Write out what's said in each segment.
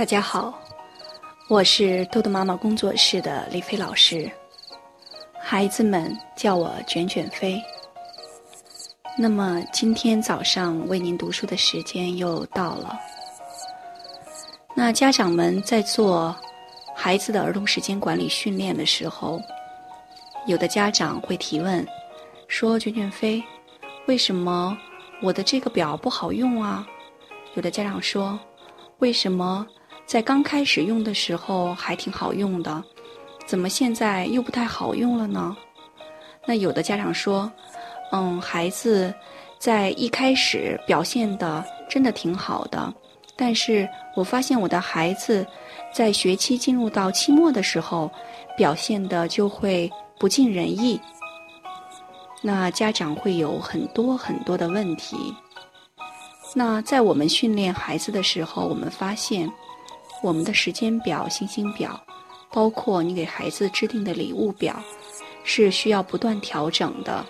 大家好，我是豆豆妈妈工作室的李飞老师，孩子们叫我卷卷飞。那么今天早上为您读书的时间又到了。那家长们在做孩子的儿童时间管理训练的时候，有的家长会提问说：“卷卷飞，为什么我的这个表不好用啊？”有的家长说：“为什么？”在刚开始用的时候还挺好用的，怎么现在又不太好用了呢？那有的家长说，嗯，孩子在一开始表现的真的挺好的，但是我发现我的孩子在学期进入到期末的时候，表现的就会不尽人意。那家长会有很多很多的问题。那在我们训练孩子的时候，我们发现。我们的时间表、星星表，包括你给孩子制定的礼物表，是需要不断调整的。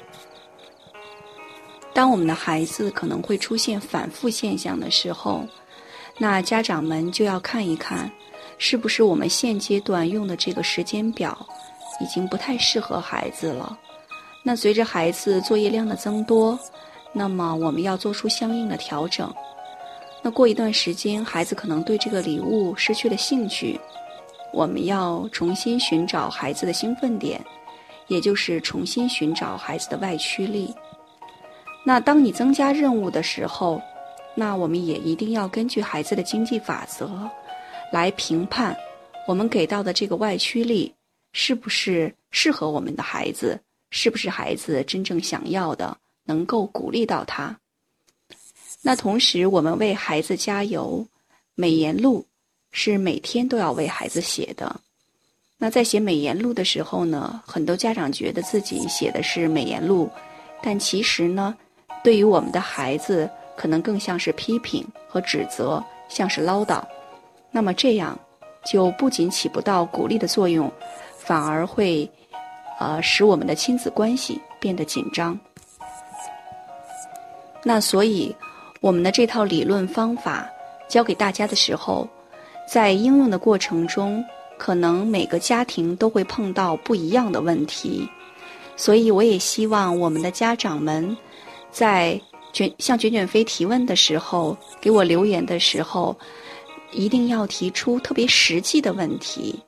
当我们的孩子可能会出现反复现象的时候，那家长们就要看一看，是不是我们现阶段用的这个时间表已经不太适合孩子了。那随着孩子作业量的增多，那么我们要做出相应的调整。那过一段时间，孩子可能对这个礼物失去了兴趣，我们要重新寻找孩子的兴奋点，也就是重新寻找孩子的外驱力。那当你增加任务的时候，那我们也一定要根据孩子的经济法则来评判，我们给到的这个外驱力是不是适合我们的孩子，是不是孩子真正想要的，能够鼓励到他。那同时，我们为孩子加油，美言录是每天都要为孩子写的。那在写美言录的时候呢，很多家长觉得自己写的是美言录，但其实呢，对于我们的孩子，可能更像是批评和指责，像是唠叨。那么这样，就不仅起不到鼓励的作用，反而会，呃，使我们的亲子关系变得紧张。那所以。我们的这套理论方法教给大家的时候，在应用的过程中，可能每个家庭都会碰到不一样的问题，所以我也希望我们的家长们在卷向卷卷飞提问的时候，给我留言的时候，一定要提出特别实际的问题，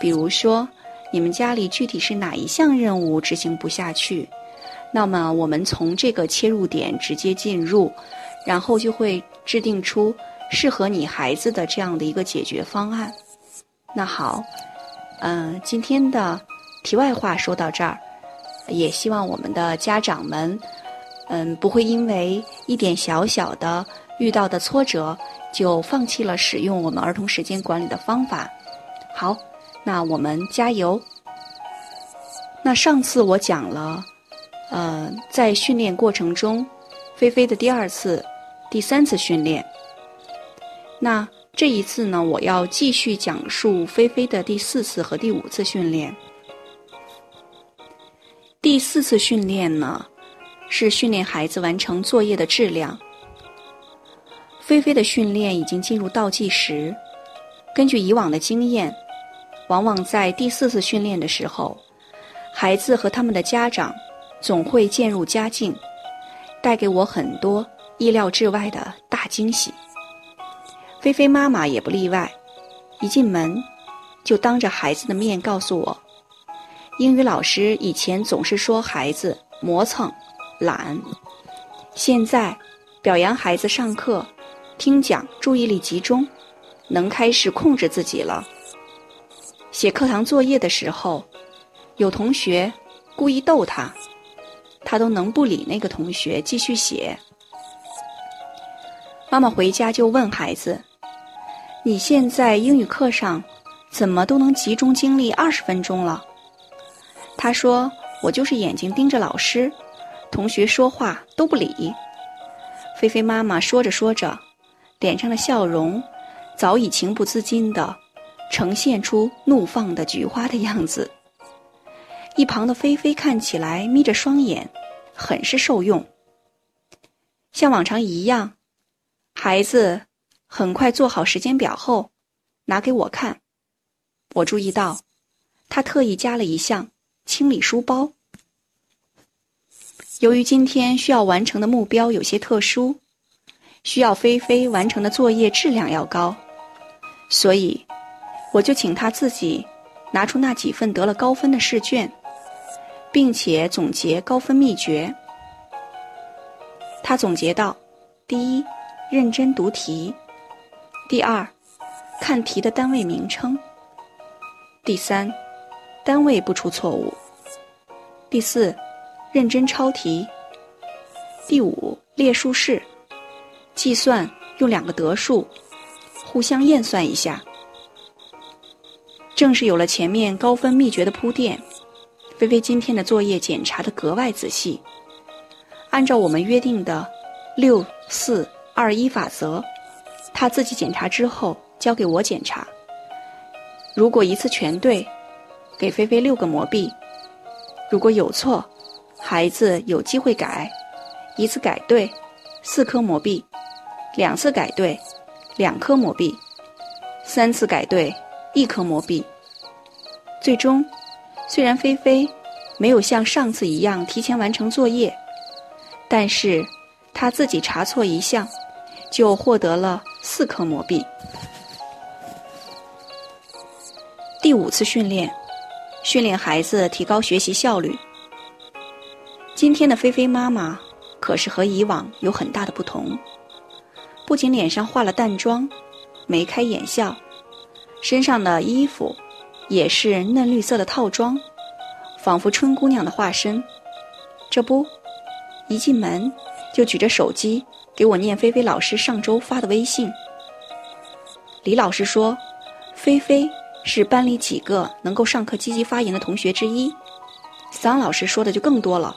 比如说你们家里具体是哪一项任务执行不下去，那么我们从这个切入点直接进入。然后就会制定出适合你孩子的这样的一个解决方案。那好，嗯，今天的题外话说到这儿，也希望我们的家长们，嗯，不会因为一点小小的遇到的挫折就放弃了使用我们儿童时间管理的方法。好，那我们加油。那上次我讲了，呃，在训练过程中，菲菲的第二次。第三次训练，那这一次呢？我要继续讲述菲菲的第四次和第五次训练。第四次训练呢，是训练孩子完成作业的质量。菲菲的训练已经进入倒计时。根据以往的经验，往往在第四次训练的时候，孩子和他们的家长总会渐入佳境，带给我很多。意料之外的大惊喜，菲菲妈妈也不例外。一进门，就当着孩子的面告诉我，英语老师以前总是说孩子磨蹭、懒，现在表扬孩子上课、听讲注意力集中，能开始控制自己了。写课堂作业的时候，有同学故意逗他，他都能不理那个同学继续写。妈妈回家就问孩子：“你现在英语课上怎么都能集中精力二十分钟了？”他说：“我就是眼睛盯着老师，同学说话都不理。”菲菲妈妈说着说着，脸上的笑容早已情不自禁地呈现出怒放的菊花的样子。一旁的菲菲看起来眯着双眼，很是受用。像往常一样。孩子很快做好时间表后，拿给我看。我注意到，他特意加了一项清理书包。由于今天需要完成的目标有些特殊，需要菲菲完成的作业质量要高，所以我就请他自己拿出那几份得了高分的试卷，并且总结高分秘诀。他总结到：第一，认真读题；第二，看题的单位名称；第三，单位不出错误；第四，认真抄题；第五，列数式，计算用两个得数互相验算一下。正是有了前面高分秘诀的铺垫，菲菲今天的作业检查的格外仔细。按照我们约定的六四二一法则，他自己检查之后交给我检查。如果一次全对，给菲菲六个魔币；如果有错，孩子有机会改，一次改对，四颗魔币；两次改对，两颗魔币；三次改对，一颗魔币。最终，虽然菲菲没有像上次一样提前完成作业。但是，他自己查错一项，就获得了四颗魔币。第五次训练，训练孩子提高学习效率。今天的菲菲妈妈可是和以往有很大的不同，不仅脸上化了淡妆，眉开眼笑，身上的衣服也是嫩绿色的套装，仿佛春姑娘的化身。这不。一进门就举着手机给我念菲菲老师上周发的微信。李老师说，菲菲是班里几个能够上课积极发言的同学之一。桑老师说的就更多了，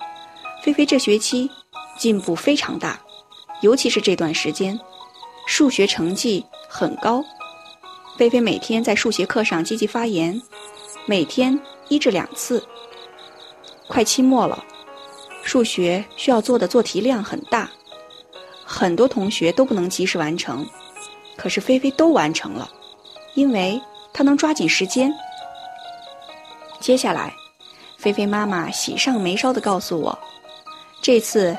菲菲这学期进步非常大，尤其是这段时间，数学成绩很高。菲菲每天在数学课上积极发言，每天一至两次。快期末了。数学需要做的做题量很大，很多同学都不能及时完成，可是菲菲都完成了，因为她能抓紧时间。接下来，菲菲妈妈喜上眉梢地告诉我，这次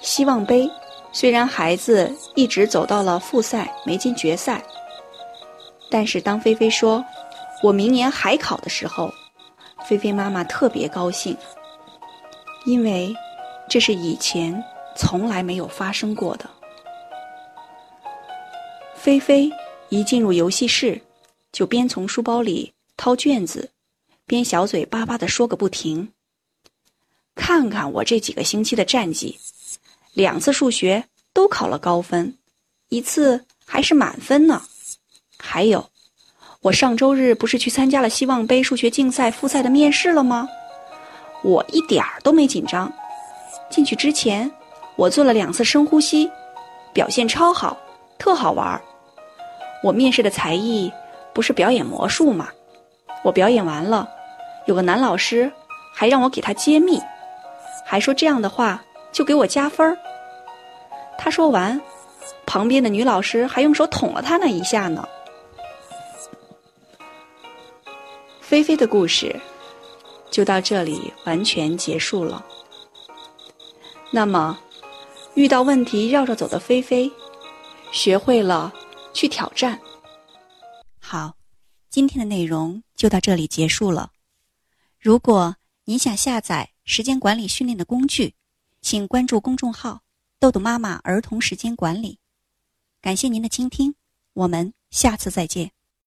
希望杯虽然孩子一直走到了复赛没进决赛，但是当菲菲说我明年还考的时候，菲菲妈妈特别高兴。因为这是以前从来没有发生过的。菲菲一进入游戏室，就边从书包里掏卷子，边小嘴巴巴地说个不停。看看我这几个星期的战绩，两次数学都考了高分，一次还是满分呢。还有，我上周日不是去参加了希望杯数学竞赛复赛的面试了吗？我一点儿都没紧张，进去之前我做了两次深呼吸，表现超好，特好玩儿。我面试的才艺不是表演魔术吗？我表演完了，有个男老师还让我给他揭秘，还说这样的话就给我加分儿。他说完，旁边的女老师还用手捅了他那一下呢。菲菲的故事。就到这里完全结束了。那么，遇到问题绕着走的菲菲，学会了去挑战。好，今天的内容就到这里结束了。如果您想下载时间管理训练的工具，请关注公众号“豆豆妈妈儿童时间管理”。感谢您的倾听，我们下次再见。